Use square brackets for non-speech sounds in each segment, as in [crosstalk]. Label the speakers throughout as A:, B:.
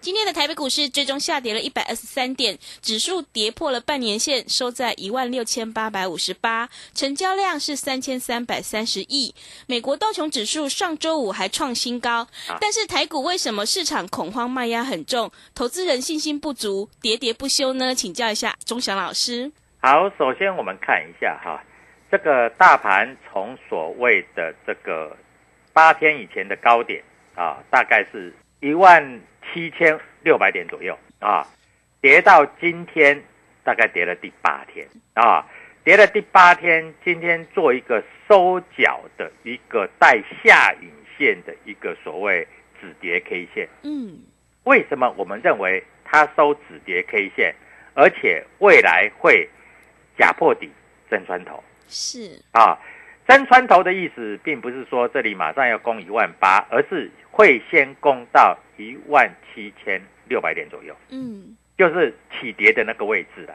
A: 今天的台北股市最终下跌了一百二十三点，指数跌破了半年线，收在一万六千八百五十八，成交量是三千三百三十亿。美国道琼指数上周五还创新高，但是台股为什么市场恐慌卖压很重，投资人信心不足，喋喋不休呢？请教一下钟祥老师。
B: 好，首先我们看一下哈，这个大盘从所谓的这个八天以前的高点啊，大概是一万。七千六百点左右啊，跌到今天大概跌了第八天啊，跌了第八天，今天做一个收脚的一个带下影线的一个所谓止跌 K 线。
A: 嗯，
B: 为什么我们认为它收止跌 K 线，而且未来会假破底真穿头？
A: 是
B: 啊。真穿头的意思，并不是说这里马上要攻一万八，而是会先攻到一万七千六百点左右。
A: 嗯，
B: 就是起跌的那个位置了，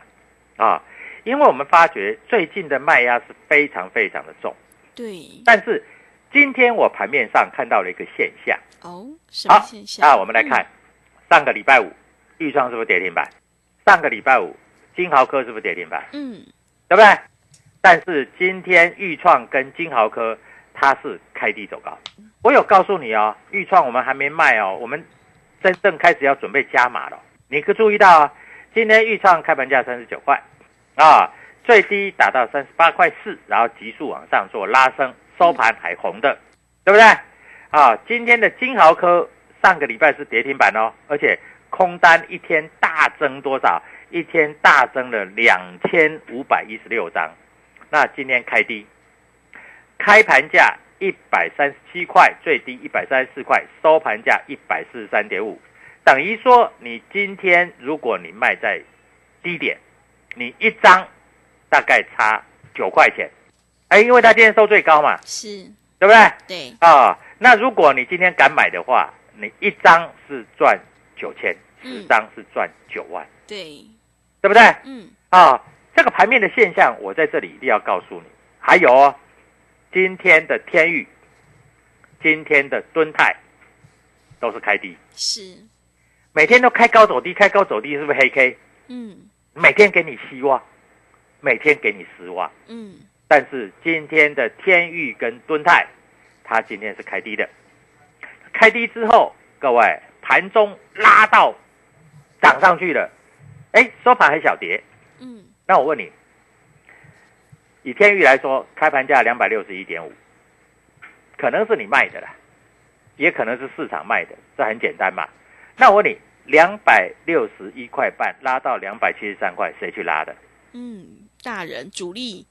B: 啊，因为我们发觉最近的卖压是非常非常的重。
A: 对。
B: 但是今天我盘面上看到了一个现象。
A: 哦，什么现象？
B: 啊，我们来看，上个礼拜五，豫创是不是跌停板？上个礼拜五，金豪科是不是跌停板？
A: 嗯，
B: 对不对？但是今天豫创跟金豪科它是开低走高，我有告诉你哦，豫创我们还没卖哦，我们真正开始要准备加码了。你可注意到啊，今天豫创开盘价三十九块，啊，最低打到三十八块四，然后急速往上做拉升，收盘还红的，对不对？啊，今天的金豪科上个礼拜是跌停板哦，而且空单一天大增多少？一天大增了两千五百一十六张。那今天开低，开盘价一百三十七块，最低一百三十四块，收盘价一百四十三点五，等于说你今天如果你卖在低点，你一张大概差九块钱，哎，因为它今天收最高嘛，
A: 是
B: 对不对？
A: 对
B: 啊，那如果你今天敢买的话，你一张是赚九千，十张是赚九万，
A: 对，
B: 对不对？
A: 嗯，
B: 啊。这个盘面的现象，我在这里一定要告诉你。还有哦，今天的天域、今天的敦泰都是开低，
A: 是
B: 每天都开高走低，开高走低，是不是黑 K？
A: 嗯，
B: 每天给你希望，每天给你失望。
A: 嗯，
B: 但是今天的天域跟敦泰，它今天是开低的，开低之后，各位盘中拉到涨上去了，哎，收盘还小跌。
A: 嗯。
B: 那我问你，以天域来说，开盘价两百六十一点五，可能是你卖的啦，也可能是市场卖的，这很简单嘛。那我问你，两百六十一块半拉到两百七十三块，谁去拉的？
A: 嗯，大人主力，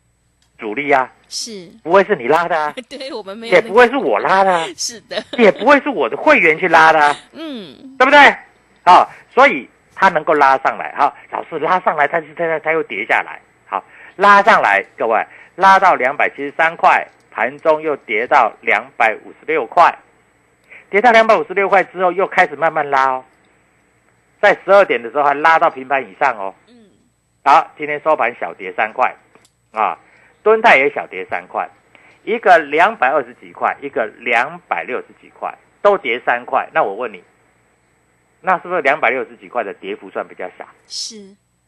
B: 主力啊，
A: 是，
B: 不会是你拉的啊，[laughs]
A: 对我们没有、那个，
B: 也不会是我拉的啊，[laughs]
A: 是的，
B: 也不会是我的会员去拉的啊，
A: 嗯，
B: 对不对？好，所以它能够拉上来，好，老师拉上来，但是它它它又跌下来，好，拉上来，各位拉到两百七十三块，盘中又跌到两百五十六块，跌到两百五十六块之后，又开始慢慢拉哦，在十二点的时候还拉到平盘以上哦，
A: 嗯，
B: 好，今天收盘小跌三块，啊，敦泰也小跌三块，一个两百二十几块，一个两百六十几块，都跌三块。那我问你，那是不是两百六十几块的跌幅算比较小，
A: 是，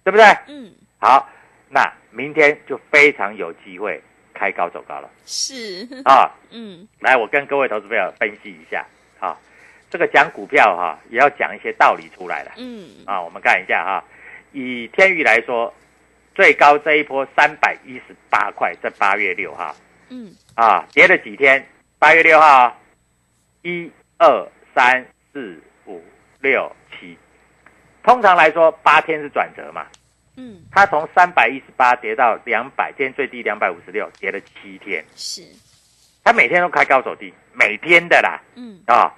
B: 对不对？
A: 嗯，
B: 好，那明天就非常有机会开高走高了。
A: 是，
B: 啊！
A: 嗯，
B: 来，我跟各位投资朋友分析一下。啊，这个讲股票哈、也要讲一些道理出来了。
A: 嗯，
B: 啊，我们看一下哈，以天宇来说，最高这一波三百一十八块，在八月六号。
A: 嗯，
B: 啊，跌了几天？八月六号，一二三四五六七，通常来说八天是转折嘛，
A: 嗯，
B: 它从三百一十八跌到两百，今天最低两百五十六，跌了七天，
A: 是，
B: 它每天都开高走低，每天的啦，
A: 嗯，
B: 啊，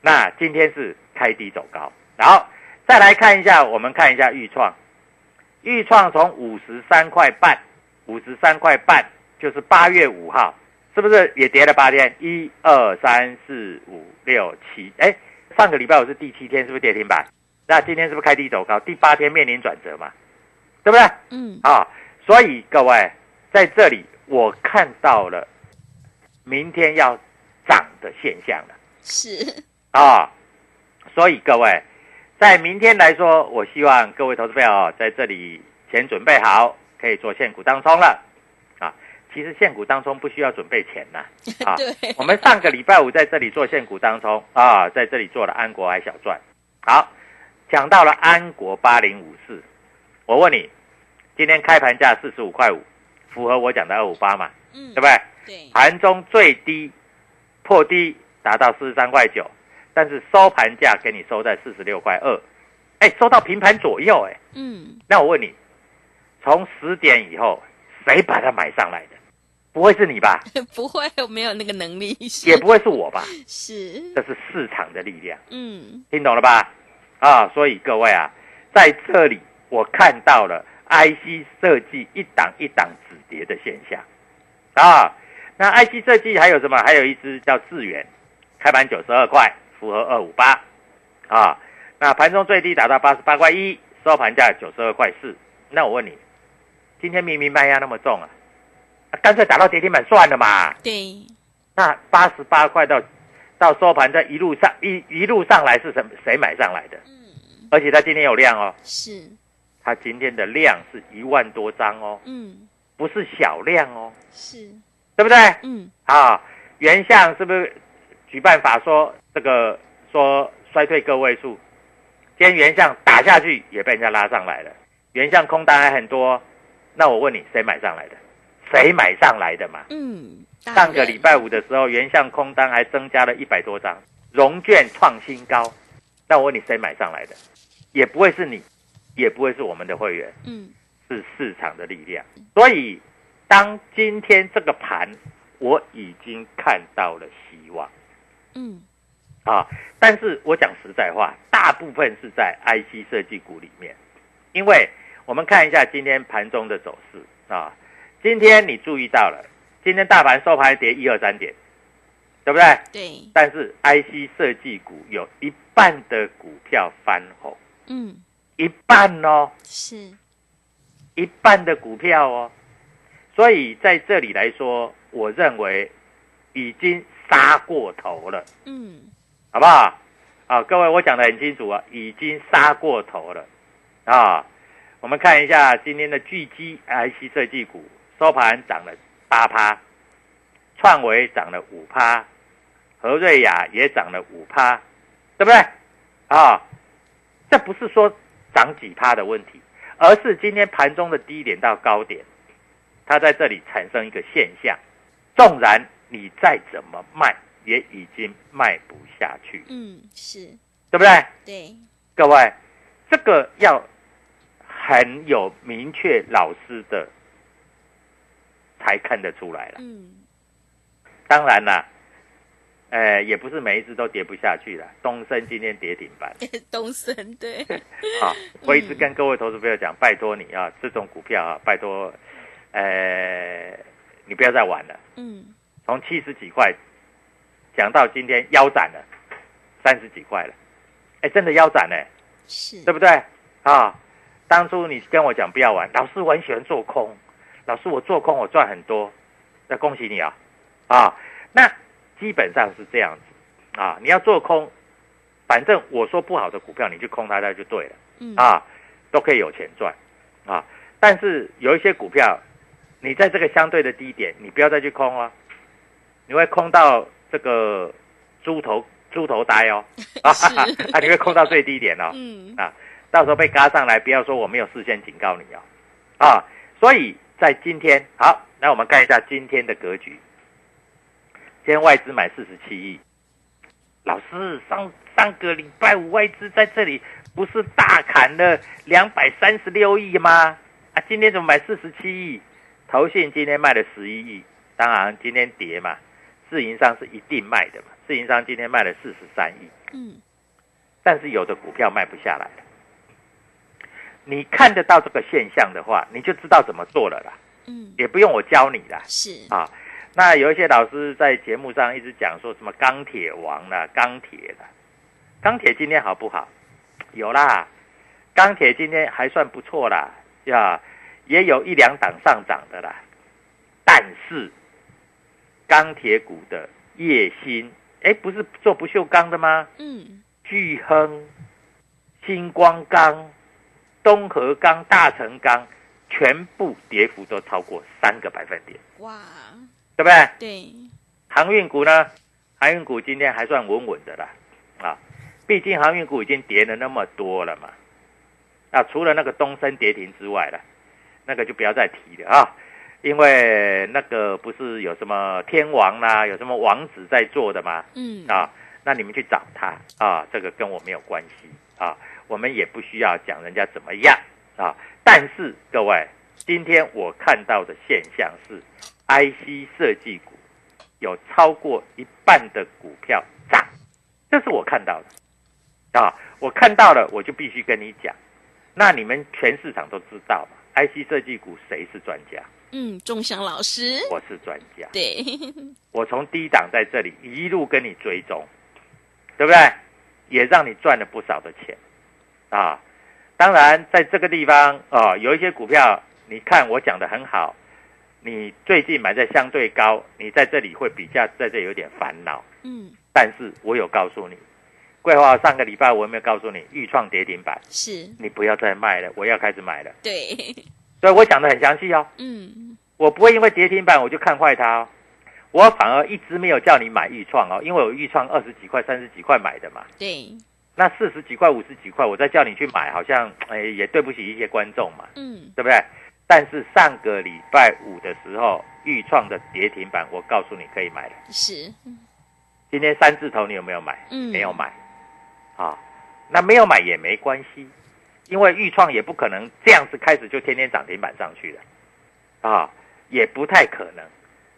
B: 那今天是开低走高，然后再来看一下，我们看一下豫创，豫创从五十三块半，五十三块半就是八月五号，是不是也跌了八天？一二三四五六七，哎，上个礼拜我是第七天，是不是跌停板？那今天是不是开低走高？第八天面临转折嘛，对不对？
A: 嗯，
B: 啊，所以各位在这里我看到了明天要涨的现象了。
A: 是，
B: 啊、所以各位，在明天来说，我希望各位投资朋友在这里钱准备好，可以做现股当冲了。啊，其实现股当中不需要准备钱呐。[laughs] 啊
A: 对，
B: 我们上个礼拜五在这里做现股当中啊，在这里做了安国还小赚。好，讲到了安国八零五四，我问你，今天开盘价四十五块五，符合我讲的二五八嘛？
A: 嗯
B: 对，不对？
A: 对，
B: 盘中最低破低达到四十三块九，但是收盘价给你收在四十六块二，哎，收到平盘左右，哎，
A: 嗯，
B: 那我问你，从十点以后谁把它买上来的？不会是你吧？[laughs]
A: 不会，我没有那个能力，
B: 也不会是我吧？[laughs]
A: 是，
B: 这是市场的力量，
A: 嗯，
B: 听懂了吧？啊，所以各位啊，在这里我看到了 IC 设计一档一档止跌的现象啊。那 IC 设计还有什么？还有一只叫智远，开盘九十二块，符合二五八啊。那盘中最低达到八十八块一，收盘价九十二块四。那我问你，今天明明卖压那么重啊，啊干脆打到跌停板算了嘛。
A: 对，
B: 那八十八块到到收盘，这一路上一一路上来是什么谁买上来的？
A: 嗯，
B: 而且它今天有量哦，
A: 是，
B: 它今天的量是一万多张哦，
A: 嗯，
B: 不是小量哦，
A: 是，
B: 对不对？
A: 嗯，
B: 啊，原相是不是举办法说这个说衰退个位数？今天原相打下去也被人家拉上来了，原相空单还很多，那我问你，谁买上来的？谁买上来的嘛？
A: 嗯，
B: 上个礼拜五的时候，原相空单还增加了一百多张，融券创新高。那我问你，谁买上来的？也不会是你，也不会是我们的会员，
A: 嗯，
B: 是市场的力量。所以，当今天这个盘，我已经看到了希望
A: 嗯，
B: 啊。但是我讲实在话，大部分是在 IC 设计股里面，因为我们看一下今天盘中的走势啊。今天你注意到了，今天大盘收盘跌一二三点，对不对？
A: 对，
B: 但是 IC 设计股有一半的股票翻红，
A: 嗯，
B: 一半哦，
A: 是，
B: 一半的股票哦，所以在这里来说，我认为已经杀过头了，
A: 嗯，
B: 好不好？啊，各位，我讲的很清楚啊，已经杀过头了。啊。我们看一下今天的巨基 IC 设计股收盘涨了八趴，创维涨了五趴，和瑞雅也涨了五趴，对不对？啊，这不是说涨几趴的问题，而是今天盘中的低点到高点，它在这里产生一个现象，纵然你再怎么卖，也已经卖不下去，
A: 嗯，是，
B: 对不对？
A: 对，
B: 各位，这个要很有明确老师的牌看得出来了。
A: 嗯，
B: 当然啦，呃，也不是每一只都跌不下去了。东升今天跌停板，[laughs]
A: 东升对，[laughs]
B: 好，我一直跟各位投资朋友讲，拜托你啊，这种股票啊，拜托，呃，你不要再玩了。
A: 嗯，
B: 从七十几块讲到今天腰斩了，三十几块了，哎，真的腰斩呢，
A: 是，
B: 对不对？啊，当初你跟我讲不要玩，老师我很喜欢做空，老师我做空我赚很多，那恭喜你啊，啊，那基本上是这样子。啊，你要做空，反正我说不好的股票你去空它它就对了。
A: 嗯，
B: 啊，都可以有钱赚。啊。但是有一些股票，你在这个相对的低点，你不要再去空哦，你会空到这个猪头猪头呆哦，[laughs] 啊，你会空到最低点哦，
A: 嗯，
B: 啊，到时候被嘎上来，不要说我没有事先警告你哦，啊，所以在今天好，那我们看一下今天的格局，今天外资买四十七亿，老师上上个礼拜五外资在这里不是大砍了两百三十六亿吗？啊，今天怎么买四十七亿？投信今天卖了十一亿，当然今天跌嘛，自营商是一定卖的嘛，自营商今天卖了四十三亿，
A: 嗯，
B: 但是有的股票卖不下来了。你看得到这个现象的话，你就知道怎么做了啦，
A: 嗯，
B: 也不用我教你啦。
A: 是，
B: 啊，那有一些老师在节目上一直讲说什么钢铁王啦、钢铁啦，钢铁今天好不好？有啦，钢铁今天还算不错啦，呀，也有一两档上涨的啦。但是钢铁股的叶鑫，哎，不是做不锈钢的吗？
A: 嗯，
B: 巨亨、星光钢、东河钢、大成钢，全部跌幅都超过三个百分点，
A: 哇，
B: 对不对？
A: 对，
B: 航运股呢？航运股今天还算稳稳的啦，啊，毕竟航运股已经跌了那么多了嘛。啊，除了那个东升跌停之外了，那个就不要再提了啊，因为那个不是有什么天王啦、有什么王子在做的嘛？
A: 嗯，
B: 啊，那你们去找他啊，这个跟我没有关系啊，我们也不需要讲人家怎么样啊。但是各位，今天我看到的现象是，IC 设计股有超过一半的股票涨，这是我看到的啊。我看到了，我就必须跟你讲。那你们全市场都知道嘛？IC 设计股谁是专家？
A: 嗯，钟祥老师，
B: 我是专家。
A: 对，[laughs]
B: 我从低档在这里一路跟你追踪，对不对？也让你赚了不少的钱啊！当然，在这个地方啊，有一些股票，你看我讲的很好，你最近买在相对高，你在这里会比较在这里有点烦恼。
A: 嗯，
B: 但是我有告诉你，桂花上个礼拜我有没有告诉你，豫创跌停板，
A: 是，
B: 你不要再卖了，我要开始买了。
A: 对，[laughs]
B: 所以我讲的很详细哦。
A: 嗯，
B: 我不会因为跌停板我就看坏它哦，我反而一直没有叫你买豫创哦，因为我豫创二十几块、三十几块买的嘛，
A: 对，
B: 那四十几块、五十几块，我再叫你去买，好像哎也对不起一些观众嘛，
A: 嗯，
B: 对不对？但是上个礼拜五的时候，豫创的跌停板，我告诉你可以买了。
A: 是，
B: 今天三字头你有没有买？
A: 嗯。
B: 没有买，啊，那没有买也没关系，因为豫创也不可能这样子开始就天天涨停板上去的，啊，也不太可能，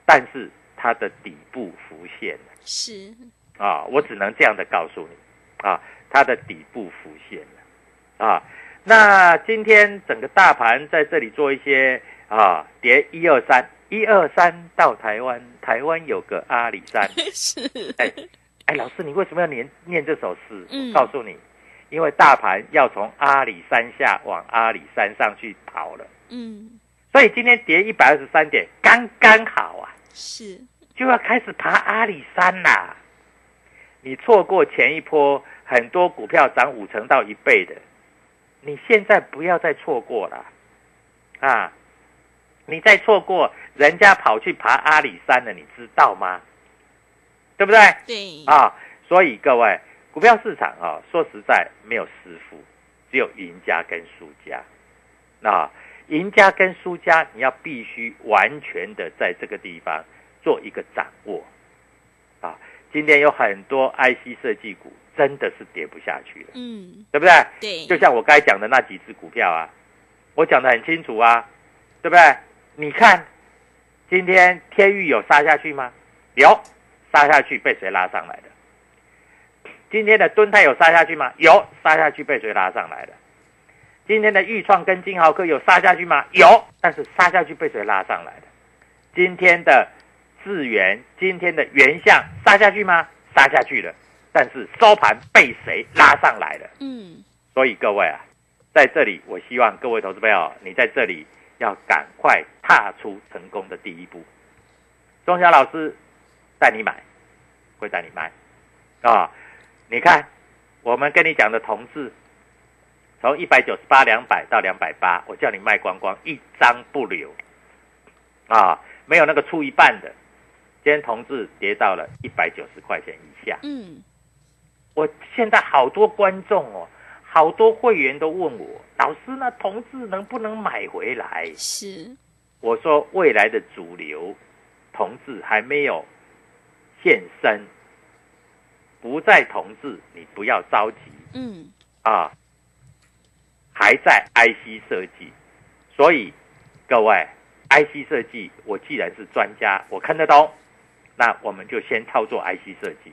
B: 但是它的底部浮现了。
A: 是，
B: 啊，我只能这样的告诉你，啊，它的底部浮现了，啊，那今天整个大盘在这里做一些啊跌一二三，一二三到台湾，台湾有个阿里山。[laughs]
A: 是，
B: 哎哎，老师，你为什么要念念这首诗？
A: 嗯。
B: 我告诉你，因为大盘要从阿里山下往阿里山上去跑了，
A: 嗯，
B: 所以今天跌一百二十三点，刚刚好啊，
A: 是，
B: 就要开始爬阿里山啦。你错过前一波很多股票涨五成到一倍的，你现在不要再错过了啊！你再错过，人家跑去爬阿里山了，你知道吗？对不对？
A: 对，
B: 啊，所以各位，股票市场啊，说实在没有师傅，只有赢家跟输家。那赢家跟输家，你要必须完全的在这个地方做一个掌握。啊，今天有很多 IC 设计股真的是跌不下去了，
A: 嗯，
B: 对不对？
A: 对，
B: 就像我该讲的那几只股票啊，我讲的很清楚啊，对不对？你看今天天域有杀下去吗？有，杀下去被谁拉上来的？今天的敦泰有杀下去吗？有，杀下去被谁拉上来的？今天的豫创跟金豪科有杀下去吗？有，但是杀下去被谁拉上来的？今天的智源，今天的原相杀下去吗？杀下去了，但是收盘被谁拉上来了？
A: 嗯，
B: 所以各位啊，在这里我希望各位投资朋友，你在这里要赶快踏出成功的第一步。钟祥老师带你买，会带你卖啊！你看，我们跟你讲的同志，从一百九十八、两百到两百八，我叫你卖光光，一张不留啊！没有那个出一半的。今天同志跌到了一百九十块钱以下。
A: 嗯，
B: 我现在好多观众哦，好多会员都问我，老师呢同志能不能买回来？
A: 是，
B: 我说未来的主流同志还没有现身，不在同志，你不要着急。
A: 嗯，
B: 啊，还在 IC 设计，所以各位 IC 设计，我既然是专家，我看得懂，那我们就先操作 IC 设计，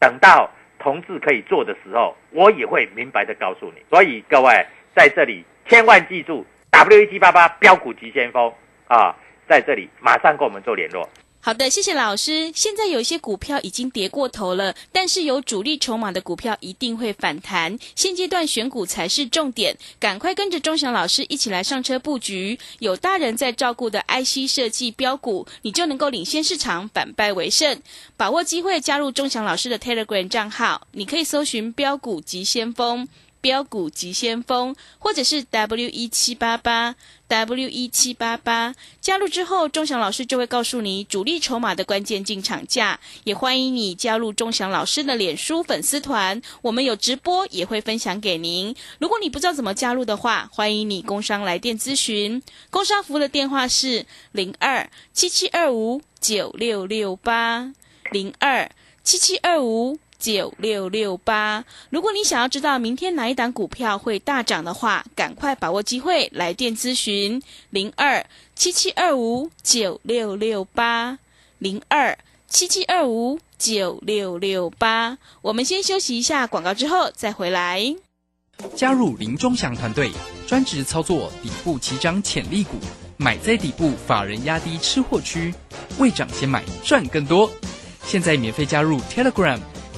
B: 等到同志可以做的时候，我也会明白的告诉你。所以各位在这里千万记住 W 一七八八标股急先锋啊，在这里马上跟我们做联络。
A: 好的，谢谢老师。现在有些股票已经跌过头了，但是有主力筹码的股票一定会反弹。现阶段选股才是重点，赶快跟着钟祥老师一起来上车布局。有大人在照顾的 IC 设计标股，你就能够领先市场，反败为胜。把握机会加入钟祥老师的 Telegram 账号，你可以搜寻“标股急先锋”。标股急先锋，或者是 W 一七八八 W 一七八八，加入之后，钟祥老师就会告诉你主力筹码的关键进场价。也欢迎你加入钟祥老师的脸书粉丝团，我们有直播，也会分享给您。如果你不知道怎么加入的话，欢迎你工商来电咨询。工商服务的电话是零二七七二五九六六八零二七七二五。九六六八。如果你想要知道明天哪一档股票会大涨的话，赶快把握机会来电咨询零二七七二五九六六八零二七七二五九六六八。我们先休息一下广告，之后再回来。
C: 加入林中祥团队，专职操作底部起涨潜力股，买在底部，法人压低吃货区，未涨先买赚更多。现在免费加入 Telegram。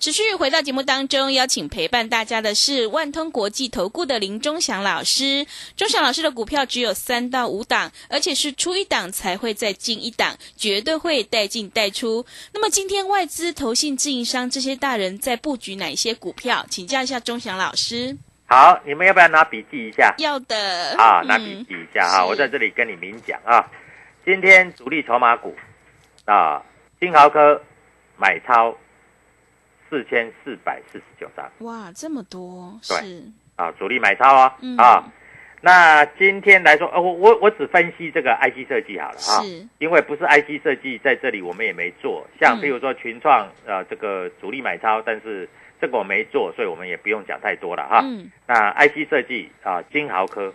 A: 持续回到节目当中，邀请陪伴大家的是万通国际投顾的林忠祥老师。忠祥老师的股票只有三到五档，而且是出一档才会再进一档，绝对会带进带出。那么今天外资、投信、自营商这些大人在布局哪些股票？请教一下忠祥老师。
B: 好，你们要不要拿笔记一下？
A: 要的
B: 啊，
A: 嗯
B: 拿笔记一下哈、
A: 是
B: 我在这里跟你明讲啊，今天主力筹码股啊，金豪科买超四千四百四十九张。
A: 哇，这么多
B: 对。
A: 是。
B: 啊，主力买超啊、
A: 嗯。
B: 啊。那今天来说，呃，我我我只分析这个 IC 设计好了啊，
A: 是。
B: 因为不是 IC 设计在这里我们也没做，像
A: 嗯。
B: 比如说群创呃这个主力买超，但是这个我没做，所以我们也不用讲太多了哈。
A: 嗯。
B: 那 IC 设计啊，金豪科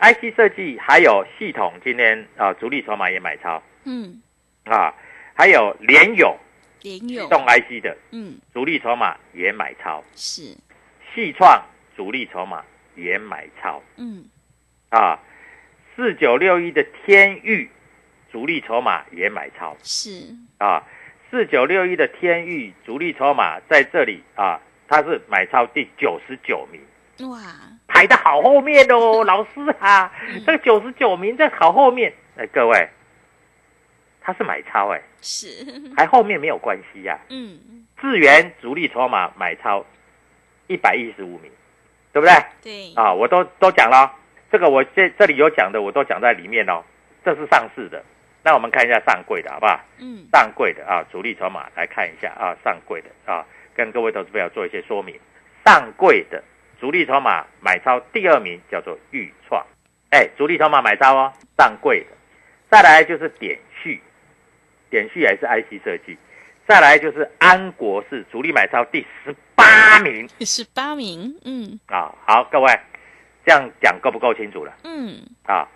B: ，IC 设计还有系统今天啊主力筹码也买超。
A: 嗯，
B: 啊，还有联友
A: 联
B: 动 IC 的
A: 嗯。
B: 主力筹码也买超，
A: 是。
B: 细创主力筹码也买超。
A: 嗯。
B: 啊，四九六一的天域主力筹码也买超。
A: 是。
B: 啊，四九六一的天域主力筹码在这里啊，它是买超第九十九名。
A: 哇。
B: 排的好后面哦，[laughs] 老师啊
A: 嗯，
B: 这个九十九名在好后面。哎，各位，他是买超哎，
A: 是 [laughs]
B: 还后面没有关系呀、
A: 嗯
B: 智源主力筹码买超一百一十五名，对不对？
A: 对
B: 啊，我都都讲了，这个我这这里有讲的，我都讲在里面哦。这是上市的，那我们看一下上柜的好不好？
A: 嗯
B: 上柜的啊，主力筹码来看一下啊，上柜的啊，跟各位投资朋友做一些说明。上柜的主力筹码买超第二名叫做豫创，哎，主力筹码买超哦，上柜的。再来就是点序，点序还是 IC 设计。再来就是安国是主力买超第十八名，第
A: 十八名，嗯
B: 啊，好，各位，这样讲够不够清楚了？
A: 嗯，
B: 啊，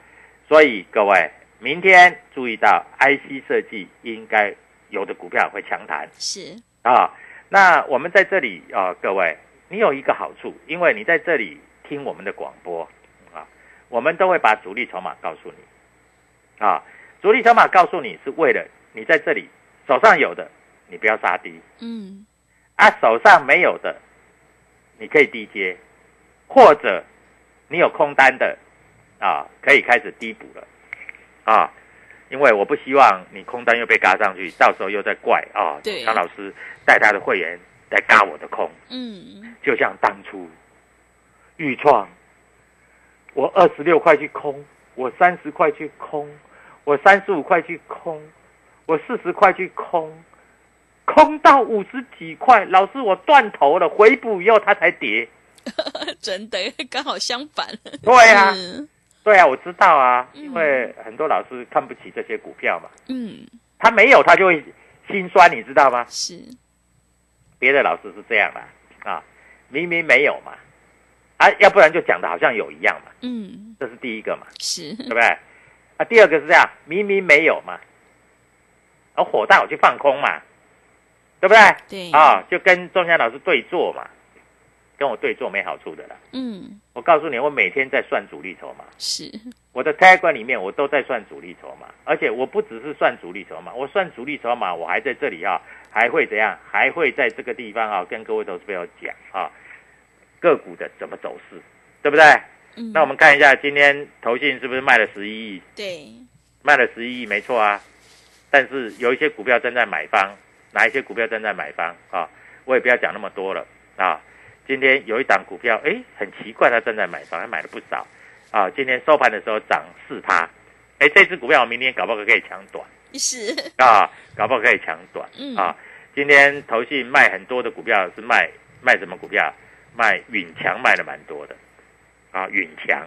B: 所以各位明天注意到 IC 设计应该有的股票会强弹
A: 是，
B: 啊。那我们在这里啊，各位，你有一个好处，因为你在这里听我们的广播啊，我们都会把主力筹码告诉你啊。主力筹码告诉你是为了你在这里手上有的，你不要杀低
A: 嗯。
B: 啊；手上没有的，你可以低接，或者你有空单的啊，可以开始低补了。啊。因为我不希望你空单又被嘎上去，到时候又在怪啊，
A: 对。
B: 张老师带他的会员来嘎我的空。
A: 嗯，
B: 就像当初豫创，我二十六块去空，我三十块去空，我三十五块去空，我四十块去空，空到五十几块，老师我断头了，回补以后它才跌。[laughs]
A: 真的刚好相反，
B: 对呀、
A: 嗯
B: 对啊，我知道啊，
A: 嗯
B: 因为很多老师看不起这些股票嘛，
A: 嗯，
B: 他没有他就会心酸，你知道吗？
A: 是，
B: 别的老师是这样的啊，明明没有嘛，啊，要不然就讲的好像有一样嘛，
A: 嗯
B: 这是第一个嘛。
A: 是，
B: 对不对？啊，第二个是这样，明明没有嘛，而火大我去放空嘛，对不对？
A: 对，
B: 啊，就跟钟祥老师对坐嘛，跟我对坐没好处的啦。
A: 嗯
B: 我告诉你，我每天在算主力筹码，
A: 是，
B: 我的 Telegram 里面我都在算主力筹码，而且我不只是算主力筹码，我算主力筹码，我还在这里啊，还会怎样？还会在这个地方啊，跟各位投资朋友讲啊，个股的怎么走势，对不对？
A: 嗯，
B: 那我们看一下今天投信是不是卖了十一亿？
A: 对，
B: 卖了十一亿，没错啊。但是有一些股票正在买方，哪一些股票正在买方啊？我也不要讲那么多了啊。今天有一档股票，哎，很奇怪，它正在买方，还买了不少啊。今天收盘的时候涨四趴，哎，这只股票我明天搞不好可以抢短
A: 是，
B: 啊，搞不好可以抢短
A: 嗯
B: 啊。今天投信卖很多的股票是卖卖什么股票？卖允强卖的蛮多的啊，允强，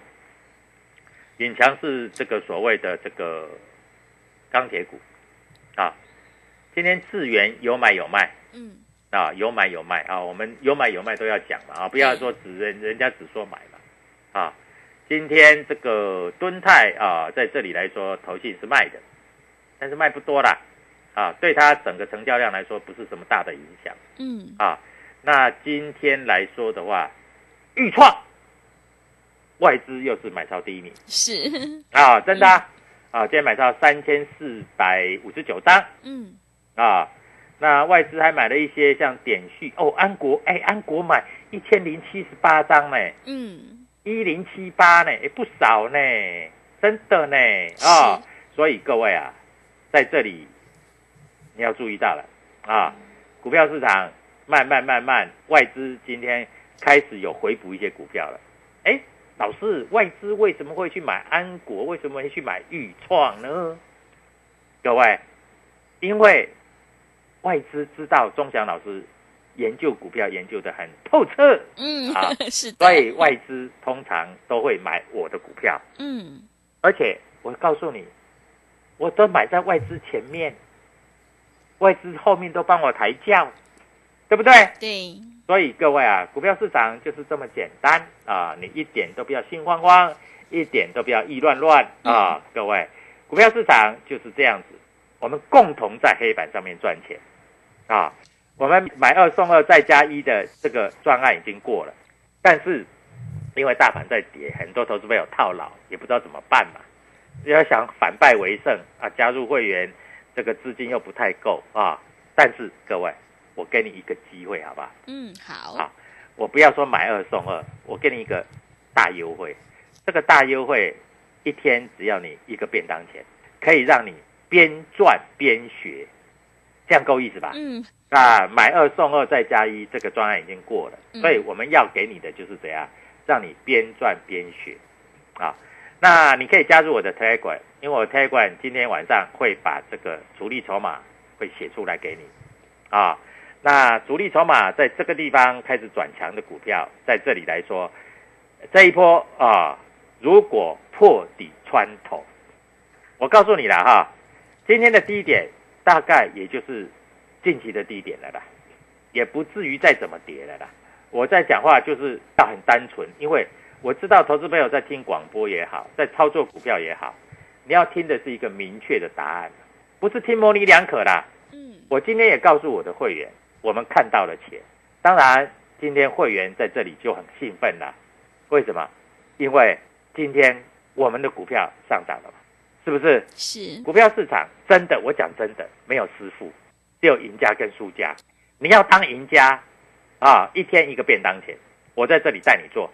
B: 允强是这个所谓的这个钢铁股啊。今天智源有买有卖
A: 嗯
B: 啊，有买有卖啊，我们有买有卖都要讲嘛啊，不要说只人人家只说买嘛啊。今天这个敦泰啊，在这里来说，投信是卖的，但是卖不多啦啊，对它整个成交量来说不是什么大的影响。
A: 嗯
B: 啊，那今天来说的话，豫创外资又是买超第一名
A: 是，
B: 啊，真的啊，啊今天买到三千四百五十九张。
A: 嗯。
B: 啊，那外资还买了一些像点序哦，安国哎，安国买一千零七十八张呢，
A: 嗯。
B: 一零七八呢，哎不少呢，真的呢啊，所以各位啊，在这里你要注意到了啊，股票市场慢慢慢慢，外资今天开始有回补一些股票了。哎，老师，外资为什么会去买安国？为什么会去买豫创呢？各位，因为外资知道钟祥老师研究股票研究的很透彻，
A: 嗯
B: 啊 [laughs]
A: 是的，
B: 所以外资通常都会买我的股票。
A: 嗯
B: 而且我告诉你，我都买在外资前面，外资后面都帮我抬轿，对不对？
A: 对，
B: 所以各位啊，股票市场就是这么简单啊！你一点都不要心慌慌，一点都不要意乱乱啊！各位，股票市场就是这样子，我们共同在黑板上面赚钱啊！我们买二送二再加一的这个专案已经过了，但是因为大盘在跌，很多投资朋友套牢，也不知道怎么办嘛。要想反败为胜啊，加入会员，这个资金又不太够啊。但是各位，我给你一个机会，好不好？
A: 嗯好
B: 好，我不要说买二送二，我给你一个大优惠。这个大优惠一天只要你一个便当钱，可以让你边赚边学，这样够意思吧？
A: 嗯
B: 啊，买二送二再加一，这个专案已经过了，
A: 嗯
B: 所以我们要给你的就是怎样，让你边赚边学啊。那你可以加入我的 Telegram，因为我 Telegram 今天晚上会把这个主力筹码会写出来给你啊。那主力筹码在这个地方开始转强的股票，在这里来说，这一波啊，如果破底穿头，我告诉你了哈，今天的低点大概也就是近期的低点了啦，也不至于再怎么跌了啦。我在讲话就是要很单纯，因为我知道投资朋友在听广播也好，在操作股票也好，你要听的是一个明确的答案，不是听模棱两可啦。
A: 嗯，
B: 我今天也告诉我的会员，我们看到了钱。当然，今天会员在这里就很兴奋了。为什么？因为今天我们的股票上涨了嘛，是不是？
A: 是
B: 股票市场真的，我讲真的，没有师傅，只有赢家跟输家。你要当赢家啊，一天一个便当钱，我在这里带你做；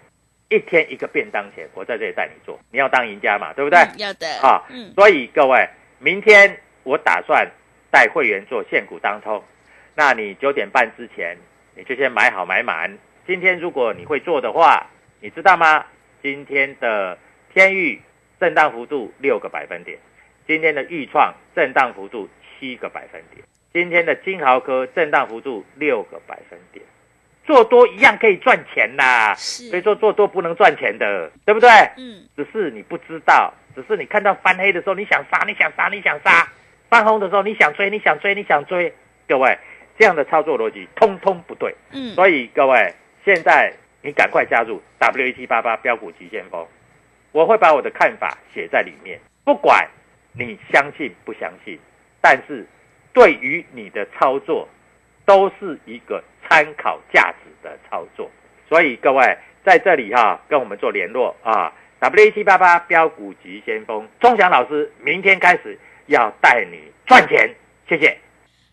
B: 一天一个便当钱，我在这里带你做。你要当赢家嘛，对不对？
A: 嗯要的
B: 啊，
A: 嗯，
B: 所以各位，明天我打算带会员做现股当冲，那你九点半之前你就先买好买满。今天如果你会做的话，你知道吗？今天的天域震荡幅度六个百分点，今天的豫创震荡幅度七个百分点，今天的金豪科震荡幅度六个百分点。做多一样可以赚钱啦，
A: 是
B: 所以说做多不能赚钱的，对不对？
A: 嗯，
B: 只是你不知道，只是你看到翻黑的时候，你想杀，你想杀，你想杀；翻红的时候，你想追，你想追，你想追。各位，这样的操作逻辑通通不对。
A: 嗯，
B: 所以各位，现在你赶快加入 W 一七八八标股急先锋，我会把我的看法写在里面，不管你相信不相信，但是对于你的操作都是一个参考价值的操作。所以各位在这里哈、跟我们做联络啊，W 一七八八标股急先锋，钟祥老师明天开始要带你赚钱，谢谢。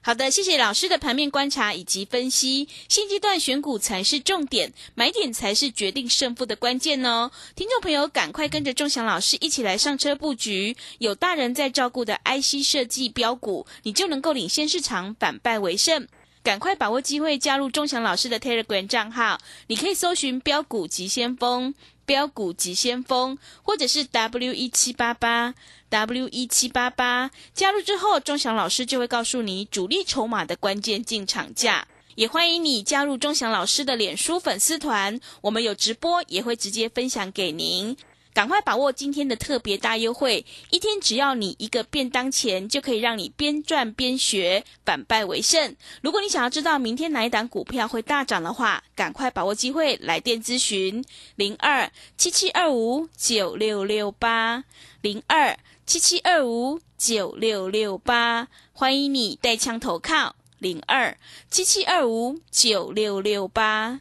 A: 好的，谢谢老师的盘面观察以及分析。现阶段选股才是重点，买点才是决定胜负的关键哦。听众朋友，赶快跟着钟祥老师一起来上车布局，有大人在照顾的 IC 设计标股，你就能够领先市场，反败为胜。赶快把握机会加入钟祥老师的 Telegram 账号，你可以搜寻“标股急先锋”、“标股急先锋”，或者是 W 一七八八 W 一七八八。加入之后，钟祥老师就会告诉你主力筹码的关键进场价。也欢迎你加入钟祥老师的脸书粉丝团，我们有直播，也会直接分享给您。赶快把握今天的特别大优惠，一天只要你一个便当钱，就可以让你边赚边学，反败为胜。如果你想要知道明天哪一档股票会大涨的话，赶快把握机会来电咨询零二七七二五九六六八零二七七二五九六六八，欢迎你带枪投靠零二七七二五九六六八。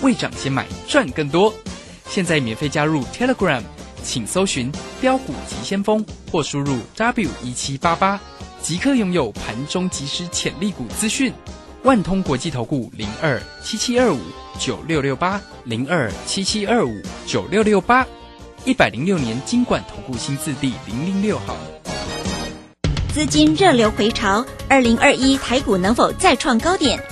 C: 未涨先买赚更多。现在免费加入 Telegram，请搜寻标股急先锋或输入 W 一七八八，即刻拥有盘中即时潜力股资讯。万通国际投顾零二七七二五九六六八零二七七二五九六六八，一百零六年经管投顾新字第零零六号。
D: 资金热流回潮，二零二一台股能否再创高点？